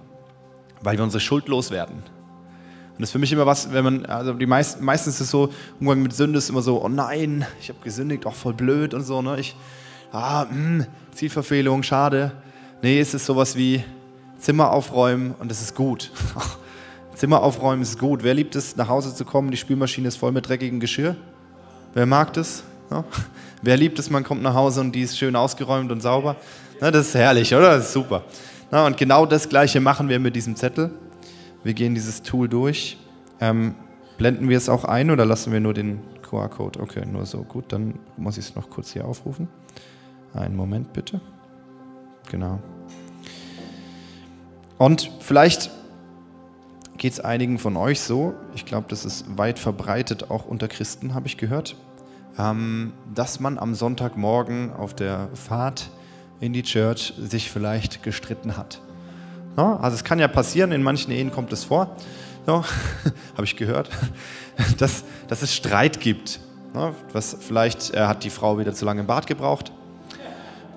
weil wir unsere Schuld loswerden. Und das ist für mich immer was, wenn man, also die meisten, meistens ist es so, Umgang mit Sünde ist immer so, oh nein, ich habe gesündigt, auch voll blöd und so, ne? Ich, ah, mh, hm, Zielverfehlung, schade. Nee, es ist sowas wie Zimmer aufräumen und es ist gut. Zimmer aufräumen ist gut. Wer liebt es, nach Hause zu kommen, die Spülmaschine ist voll mit dreckigem Geschirr? Wer mag das? Ja? Wer liebt es, man kommt nach Hause und die ist schön ausgeräumt und sauber? Na, das ist herrlich, oder? Das ist super. Na, und genau das Gleiche machen wir mit diesem Zettel. Wir gehen dieses Tool durch. Ähm, blenden wir es auch ein oder lassen wir nur den QR-Code? Okay, nur so. Gut, dann muss ich es noch kurz hier aufrufen. Einen Moment bitte. Genau. Und vielleicht geht es einigen von euch so, ich glaube, das ist weit verbreitet, auch unter Christen, habe ich gehört, ähm, dass man am Sonntagmorgen auf der Fahrt in die Church sich vielleicht gestritten hat. Also es kann ja passieren, in manchen Ehen kommt es vor, ja, habe ich gehört, dass, dass es Streit gibt. Was, vielleicht hat die Frau wieder zu lange im Bad gebraucht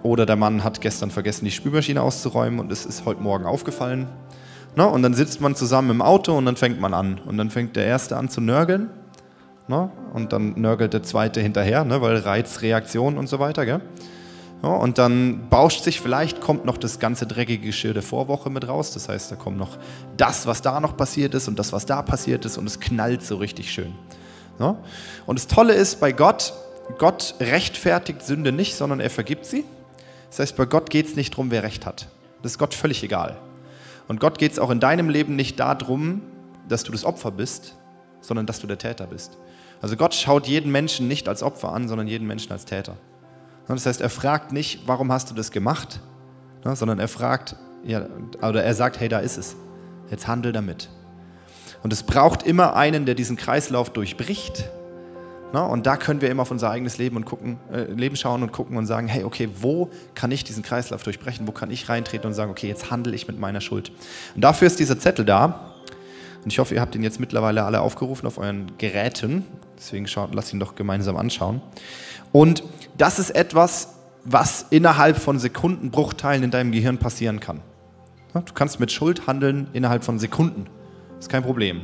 oder der Mann hat gestern vergessen, die Spülmaschine auszuräumen und es ist heute Morgen aufgefallen. Na, und dann sitzt man zusammen im Auto und dann fängt man an. Und dann fängt der Erste an zu nörgeln. Na, und dann nörgelt der Zweite hinterher, ne, weil Reizreaktion und so weiter. Gell? Ja, und dann bauscht sich vielleicht, kommt noch das ganze dreckige Geschirr der Vorwoche mit raus. Das heißt, da kommt noch das, was da noch passiert ist und das, was da passiert ist und es knallt so richtig schön. Ja? Und das Tolle ist bei Gott, Gott rechtfertigt Sünde nicht, sondern er vergibt sie. Das heißt, bei Gott geht es nicht darum, wer Recht hat. Das ist Gott völlig egal. Und Gott geht es auch in deinem Leben nicht darum, dass du das Opfer bist, sondern dass du der Täter bist. Also Gott schaut jeden Menschen nicht als Opfer an, sondern jeden Menschen als Täter. Das heißt, er fragt nicht, warum hast du das gemacht, ne, sondern er fragt, ja, oder er sagt, hey, da ist es. Jetzt handel damit. Und es braucht immer einen, der diesen Kreislauf durchbricht. Ne, und da können wir immer auf unser eigenes Leben, und gucken, äh, Leben schauen und gucken und sagen, hey, okay, wo kann ich diesen Kreislauf durchbrechen? Wo kann ich reintreten und sagen, okay, jetzt handle ich mit meiner Schuld? Und dafür ist dieser Zettel da. Und ich hoffe, ihr habt ihn jetzt mittlerweile alle aufgerufen auf euren Geräten. Deswegen schaut, lasst ihn doch gemeinsam anschauen. Und das ist etwas, was innerhalb von Sekundenbruchteilen in deinem Gehirn passieren kann. Du kannst mit Schuld handeln innerhalb von Sekunden. Ist kein Problem.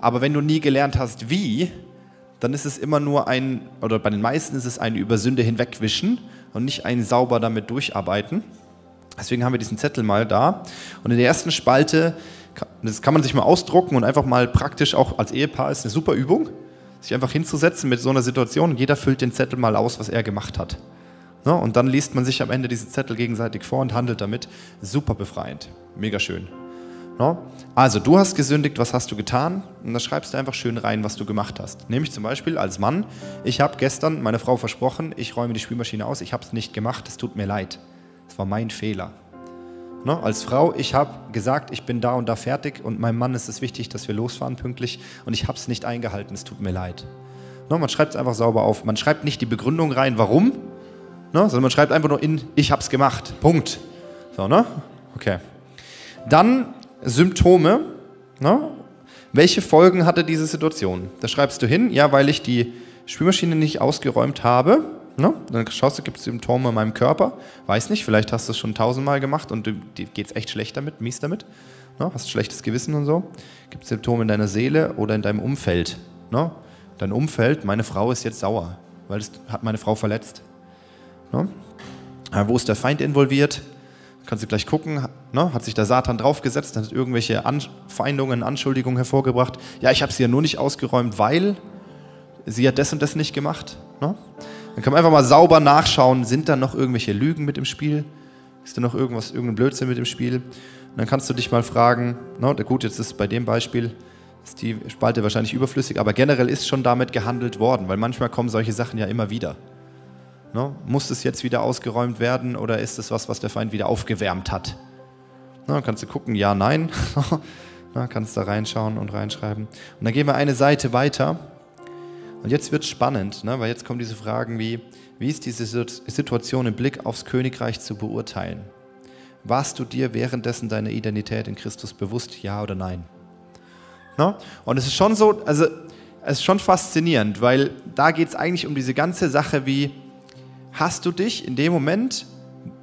Aber wenn du nie gelernt hast, wie, dann ist es immer nur ein, oder bei den meisten ist es ein über Sünde hinwegwischen und nicht ein sauber damit durcharbeiten. Deswegen haben wir diesen Zettel mal da. Und in der ersten Spalte, das kann man sich mal ausdrucken und einfach mal praktisch auch als Ehepaar ist eine super Übung, sich einfach hinzusetzen mit so einer Situation jeder füllt den Zettel mal aus, was er gemacht hat. Ne? Und dann liest man sich am Ende diese Zettel gegenseitig vor und handelt damit. Super befreiend. Mega schön. Ne? Also, du hast gesündigt, was hast du getan? Und dann schreibst du einfach schön rein, was du gemacht hast. Nämlich zum Beispiel als Mann, ich habe gestern meiner Frau versprochen, ich räume die Spülmaschine aus, ich habe es nicht gemacht, es tut mir leid. Es war mein Fehler. Ne? Als Frau, ich habe gesagt, ich bin da und da fertig und meinem Mann ist es wichtig, dass wir losfahren pünktlich und ich habe es nicht eingehalten, es tut mir leid. Ne? Man schreibt es einfach sauber auf. Man schreibt nicht die Begründung rein, warum? Sondern man schreibt einfach nur in, ich habe es gemacht. Punkt. So, ne? Okay. Dann Symptome. Ne? Welche Folgen hatte diese Situation? Da schreibst du hin, ja, weil ich die Spülmaschine nicht ausgeräumt habe. Ne? Dann schaust du, gibt es Symptome in meinem Körper? Weiß nicht, vielleicht hast du es schon tausendmal gemacht und dir geht es echt schlecht damit, mies damit. Ne? Hast schlechtes Gewissen und so. Gibt es Symptome in deiner Seele oder in deinem Umfeld? Ne? Dein Umfeld, meine Frau ist jetzt sauer, weil es hat meine Frau verletzt. Ne? Wo ist der Feind involviert? Kannst du gleich gucken, ne? hat sich der Satan draufgesetzt, hat irgendwelche Anfeindungen, Anschuldigungen hervorgebracht. Ja, ich habe sie ja nur nicht ausgeräumt, weil sie hat das und das nicht gemacht. Ne? Dann kann man einfach mal sauber nachschauen, sind da noch irgendwelche Lügen mit im Spiel? Ist da noch irgendwas, irgendein Blödsinn mit im Spiel? Und dann kannst du dich mal fragen, ne? gut, jetzt ist bei dem Beispiel ist die Spalte wahrscheinlich überflüssig, aber generell ist schon damit gehandelt worden, weil manchmal kommen solche Sachen ja immer wieder. Ne? Muss es jetzt wieder ausgeräumt werden oder ist es was, was der Feind wieder aufgewärmt hat? Ne, kannst du gucken, ja, nein. ne, kannst da reinschauen und reinschreiben. Und dann gehen wir eine Seite weiter. Und jetzt wird es spannend, ne? weil jetzt kommen diese Fragen wie, wie ist diese Situation im Blick aufs Königreich zu beurteilen? Warst du dir währenddessen deiner Identität in Christus bewusst, ja oder nein? Ne? Und es ist schon so, also es ist schon faszinierend, weil da geht es eigentlich um diese ganze Sache wie, hast du dich in dem Moment,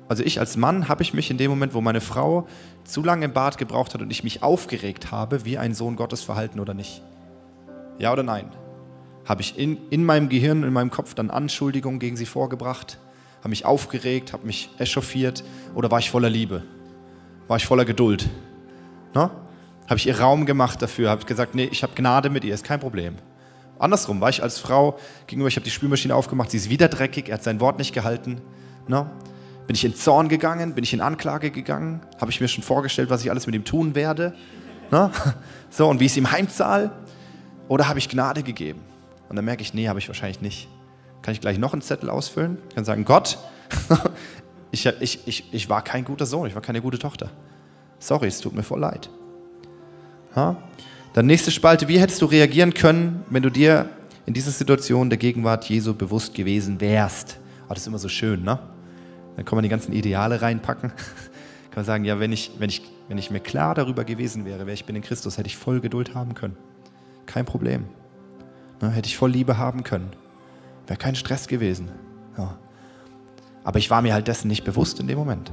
also ich als Mann habe ich mich in dem Moment, wo meine Frau zu lange im Bad gebraucht hat und ich mich aufgeregt habe, wie ein Sohn Gottes verhalten oder nicht? Ja oder nein? Habe ich in, in meinem Gehirn, in meinem Kopf dann Anschuldigungen gegen sie vorgebracht? Habe mich aufgeregt, habe mich echauffiert oder war ich voller Liebe? War ich voller Geduld? Ne? Habe ich ihr Raum gemacht dafür? Habe ich gesagt, nee, ich habe Gnade mit ihr, ist kein Problem. Andersrum war ich als Frau gegenüber, ich habe die Spülmaschine aufgemacht, sie ist wieder dreckig, er hat sein Wort nicht gehalten. Ne? Bin ich in Zorn gegangen? Bin ich in Anklage gegangen? Habe ich mir schon vorgestellt, was ich alles mit ihm tun werde? Ne? So, und wie ist ihm heimzahl? Oder habe ich Gnade gegeben? Und dann merke ich, nee, habe ich wahrscheinlich nicht. Kann ich gleich noch einen Zettel ausfüllen? Ich kann sagen, Gott, ich, ich, ich, ich war kein guter Sohn, ich war keine gute Tochter. Sorry, es tut mir voll leid. Ja? Dann nächste Spalte, wie hättest du reagieren können, wenn du dir in dieser Situation der Gegenwart Jesu bewusst gewesen wärst? Oh, das ist immer so schön, ne? Dann kann man die ganzen Ideale reinpacken. kann man sagen, ja, wenn ich, wenn, ich, wenn ich mir klar darüber gewesen wäre, wer ich bin in Christus, hätte ich voll Geduld haben können. Kein Problem. Ne? Hätte ich voll Liebe haben können. Wäre kein Stress gewesen. Ja. Aber ich war mir halt dessen nicht bewusst in dem Moment.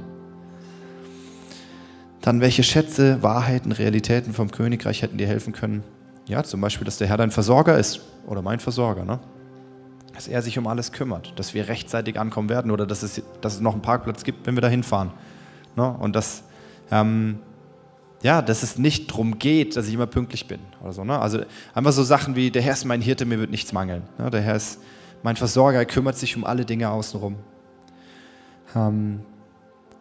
Dann, welche Schätze, Wahrheiten, Realitäten vom Königreich hätten dir helfen können? Ja, zum Beispiel, dass der Herr dein Versorger ist oder mein Versorger, ne? dass er sich um alles kümmert, dass wir rechtzeitig ankommen werden oder dass es, dass es noch einen Parkplatz gibt, wenn wir da hinfahren. Ne? Und dass, ähm, ja, dass es nicht darum geht, dass ich immer pünktlich bin oder so. Ne? Also einfach so Sachen wie, der Herr ist mein Hirte, mir wird nichts mangeln. Ne? Der Herr ist mein Versorger, er kümmert sich um alle Dinge außenrum. Ähm,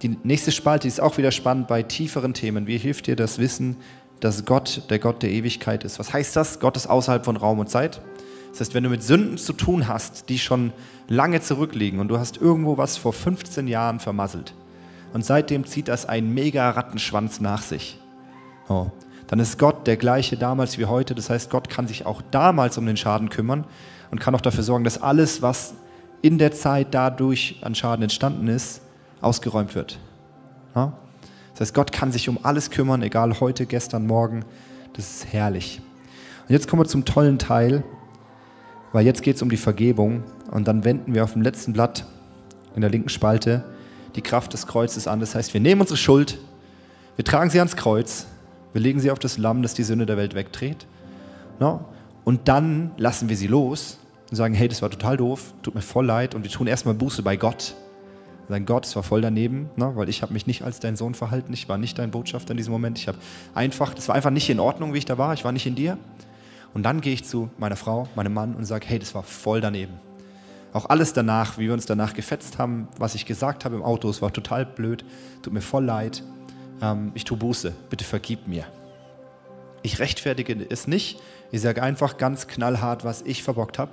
die nächste Spalte ist auch wieder spannend bei tieferen Themen. Wie hilft dir das Wissen, dass Gott der Gott der Ewigkeit ist? Was heißt das? Gott ist außerhalb von Raum und Zeit. Das heißt, wenn du mit Sünden zu tun hast, die schon lange zurückliegen und du hast irgendwo was vor 15 Jahren vermasselt und seitdem zieht das einen mega Rattenschwanz nach sich, oh, dann ist Gott der gleiche damals wie heute. Das heißt, Gott kann sich auch damals um den Schaden kümmern und kann auch dafür sorgen, dass alles, was in der Zeit dadurch an Schaden entstanden ist, ausgeräumt wird. Ja? Das heißt, Gott kann sich um alles kümmern, egal heute, gestern, morgen. Das ist herrlich. Und jetzt kommen wir zum tollen Teil, weil jetzt geht es um die Vergebung. Und dann wenden wir auf dem letzten Blatt in der linken Spalte die Kraft des Kreuzes an. Das heißt, wir nehmen unsere Schuld, wir tragen sie ans Kreuz, wir legen sie auf das Lamm, das die Sünde der Welt wegdreht. Ja? Und dann lassen wir sie los und sagen, hey, das war total doof, tut mir voll leid. Und wir tun erstmal Buße bei Gott Sein Gott, es war voll daneben, ne? weil ich habe mich nicht als dein Sohn verhalten. Ich war nicht dein Botschafter in diesem Moment. Ich habe einfach, das war einfach nicht in Ordnung, wie ich da war. Ich war nicht in dir. Und dann gehe ich zu meiner Frau, meinem Mann und sage, hey, das war voll daneben. Auch alles danach, wie wir uns danach gefetzt haben, was ich gesagt habe im Auto, es war total blöd, tut mir voll leid. Ähm, ich tue Buße, bitte vergib mir. Ich rechtfertige es nicht. Ich sage einfach ganz knallhart, was ich verbockt habe.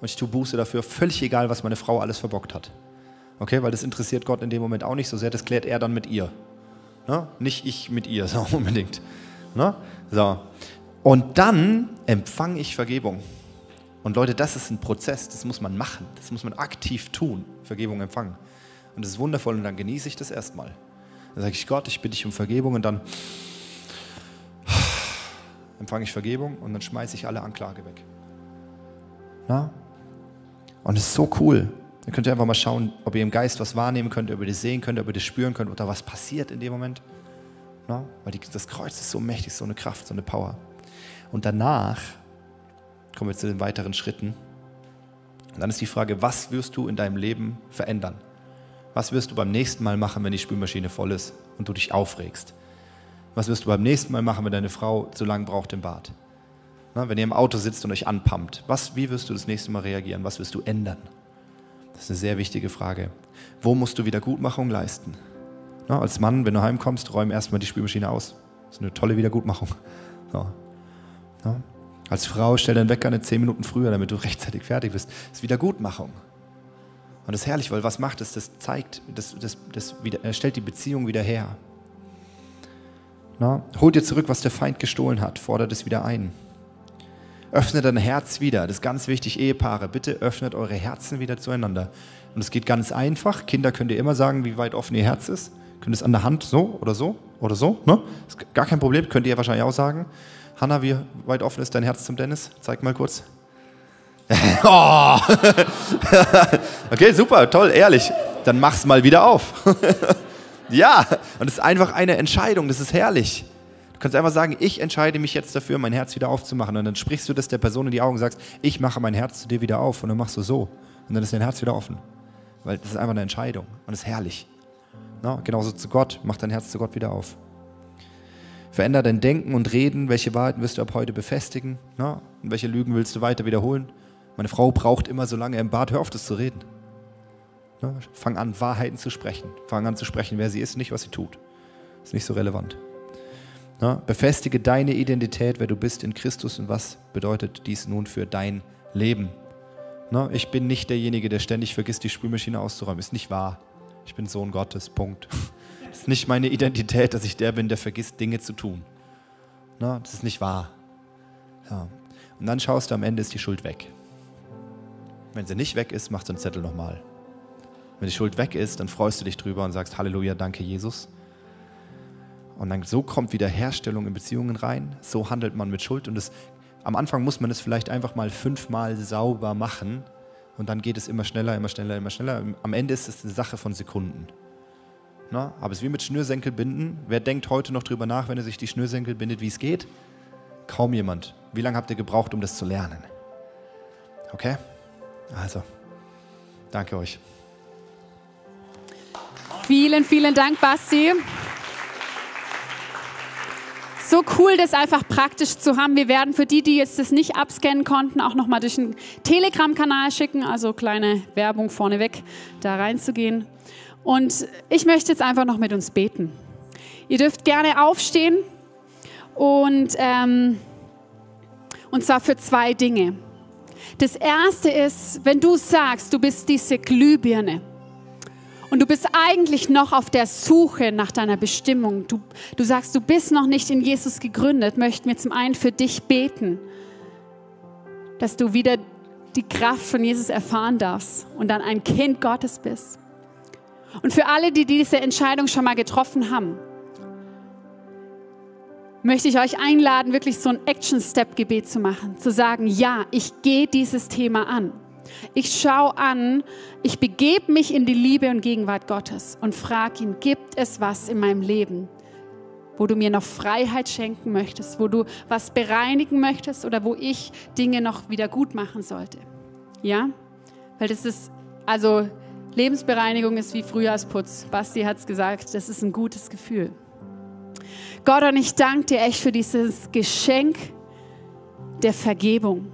Und ich tue Buße dafür, völlig egal, was meine Frau alles verbockt hat. Okay, weil das interessiert Gott in dem Moment auch nicht so sehr, das klärt er dann mit ihr. Ne? Nicht ich mit ihr, so unbedingt. Ne? So. Und dann empfange ich Vergebung. Und Leute, das ist ein Prozess, das muss man machen, das muss man aktiv tun, Vergebung empfangen. Und das ist wundervoll und dann genieße ich das erstmal. Dann sage ich, Gott, ich bitte dich um Vergebung und dann empfange ich Vergebung und dann schmeiße ich alle Anklage weg. Na? Und es ist so cool. Ihr könnt ihr einfach mal schauen, ob ihr im Geist was wahrnehmen könnt, ob ihr das sehen könnt, ob ihr das spüren könnt oder was passiert in dem Moment. Na? Weil die, das Kreuz ist so mächtig, so eine Kraft, so eine Power. Und danach kommen wir zu den weiteren Schritten. Und dann ist die Frage, was wirst du in deinem Leben verändern? Was wirst du beim nächsten Mal machen, wenn die Spülmaschine voll ist und du dich aufregst? Was wirst du beim nächsten Mal machen, wenn deine Frau zu lange braucht im Bad? Na, wenn ihr im Auto sitzt und euch anpumpt, was, wie wirst du das nächste Mal reagieren? Was wirst du ändern? Das ist eine sehr wichtige Frage. Wo musst du Wiedergutmachung leisten? Na, als Mann, wenn du heimkommst, räum erstmal die Spülmaschine aus. Das ist eine tolle Wiedergutmachung. So. Ja. Als Frau stell deinen Wecker eine zehn Minuten früher, damit du rechtzeitig fertig bist. Das ist Wiedergutmachung. Und das ist herrlich, weil was macht es? Das zeigt, das, das, das wieder, stellt die Beziehung wieder her. Na, hol dir zurück, was der Feind gestohlen hat, fordert es wieder ein. Öffne dein Herz wieder. Das ist ganz wichtig, Ehepaare. Bitte öffnet eure Herzen wieder zueinander. Und es geht ganz einfach. Kinder könnt ihr immer sagen, wie weit offen ihr Herz ist. Könnt es an der Hand so oder so oder so. Ne? Ist gar kein Problem. Könnt ihr wahrscheinlich auch sagen. Hanna, wie weit offen ist dein Herz zum Dennis? Zeig mal kurz. oh. okay, super, toll, ehrlich. Dann mach's mal wieder auf. ja, und es ist einfach eine Entscheidung, das ist herrlich. Du kannst einfach sagen, ich entscheide mich jetzt dafür, mein Herz wieder aufzumachen. Und dann sprichst du das der Person in die Augen und sagst, ich mache mein Herz zu dir wieder auf. Und dann machst du so. Und dann ist dein Herz wieder offen. Weil das ist einfach eine Entscheidung. Und das ist herrlich. Na, genauso zu Gott. Mach dein Herz zu Gott wieder auf. Veränder dein Denken und Reden. Welche Wahrheiten wirst du ab heute befestigen? Na? Und welche Lügen willst du weiter wiederholen? Meine Frau braucht immer so lange im Bad. Hör auf, das zu reden. Na? Fang an, Wahrheiten zu sprechen. Fang an zu sprechen, wer sie ist, nicht was sie tut. Ist nicht so relevant. Na? Befestige deine Identität, wer du bist in Christus und was bedeutet dies nun für dein Leben. Na? Ich bin nicht derjenige, der ständig vergisst, die Spülmaschine auszuräumen. Ist nicht wahr. Ich bin Sohn Gottes. Punkt. Das ist nicht meine Identität, dass ich der bin, der vergisst, Dinge zu tun. Na, das ist nicht wahr. Ja. Und dann schaust du, am Ende ist die Schuld weg. Wenn sie nicht weg ist, machst du den Zettel nochmal. Wenn die Schuld weg ist, dann freust du dich drüber und sagst Halleluja, danke Jesus. Und dann so kommt wieder Herstellung in Beziehungen rein. So handelt man mit Schuld. Und das, am Anfang muss man es vielleicht einfach mal fünfmal sauber machen. Und dann geht es immer schneller, immer schneller, immer schneller. Am Ende ist es eine Sache von Sekunden. Na, aber es ist wie mit Schnürsenkel binden. Wer denkt heute noch drüber nach, wenn er sich die Schnürsenkel bindet, wie es geht? Kaum jemand. Wie lange habt ihr gebraucht, um das zu lernen? Okay? Also, danke euch. Vielen, vielen Dank, Basti. So cool, das einfach praktisch zu haben. Wir werden für die, die jetzt das nicht abscannen konnten, auch nochmal durch einen Telegram-Kanal schicken. Also kleine Werbung vorneweg, da reinzugehen. Und ich möchte jetzt einfach noch mit uns beten. Ihr dürft gerne aufstehen und, ähm, und zwar für zwei Dinge. Das erste ist, wenn du sagst, du bist diese Glühbirne und du bist eigentlich noch auf der Suche nach deiner Bestimmung, du, du sagst, du bist noch nicht in Jesus gegründet, möchten wir zum einen für dich beten, dass du wieder die Kraft von Jesus erfahren darfst und dann ein Kind Gottes bist. Und für alle, die diese Entscheidung schon mal getroffen haben, möchte ich euch einladen, wirklich so ein Action-Step-Gebet zu machen, zu sagen, ja, ich gehe dieses Thema an. Ich schaue an, ich begebe mich in die Liebe und Gegenwart Gottes und frage ihn, gibt es was in meinem Leben, wo du mir noch Freiheit schenken möchtest, wo du was bereinigen möchtest oder wo ich Dinge noch wieder gut machen sollte? Ja? Weil das ist, also Lebensbereinigung ist wie Frühjahrsputz. Basti hat es gesagt, das ist ein gutes Gefühl. Gott, und ich danke dir echt für dieses Geschenk der Vergebung.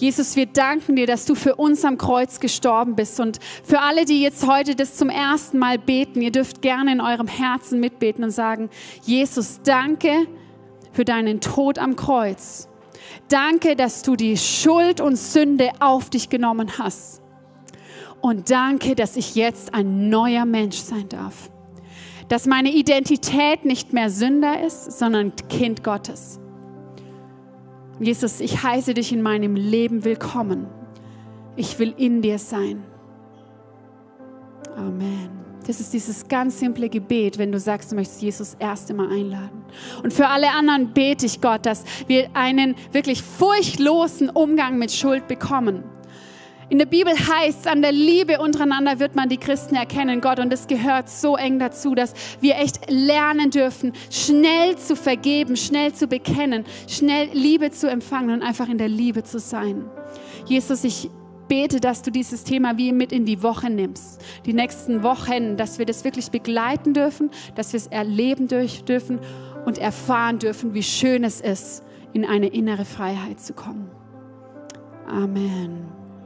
Jesus, wir danken dir, dass du für uns am Kreuz gestorben bist. Und für alle, die jetzt heute das zum ersten Mal beten, ihr dürft gerne in eurem Herzen mitbeten und sagen, Jesus, danke für deinen Tod am Kreuz. Danke, dass du die Schuld und Sünde auf dich genommen hast. Und danke, dass ich jetzt ein neuer Mensch sein darf. Dass meine Identität nicht mehr Sünder ist, sondern Kind Gottes. Jesus, ich heiße dich in meinem Leben willkommen. Ich will in dir sein. Amen. Das ist dieses ganz simple Gebet, wenn du sagst, du möchtest Jesus erst einmal einladen. Und für alle anderen bete ich Gott, dass wir einen wirklich furchtlosen Umgang mit Schuld bekommen. In der Bibel heißt es, an der Liebe untereinander wird man die Christen erkennen, Gott. Und es gehört so eng dazu, dass wir echt lernen dürfen, schnell zu vergeben, schnell zu bekennen, schnell Liebe zu empfangen und einfach in der Liebe zu sein. Jesus, ich bete, dass du dieses Thema wie mit in die Woche nimmst. Die nächsten Wochen, dass wir das wirklich begleiten dürfen, dass wir es erleben dürfen und erfahren dürfen, wie schön es ist, in eine innere Freiheit zu kommen. Amen.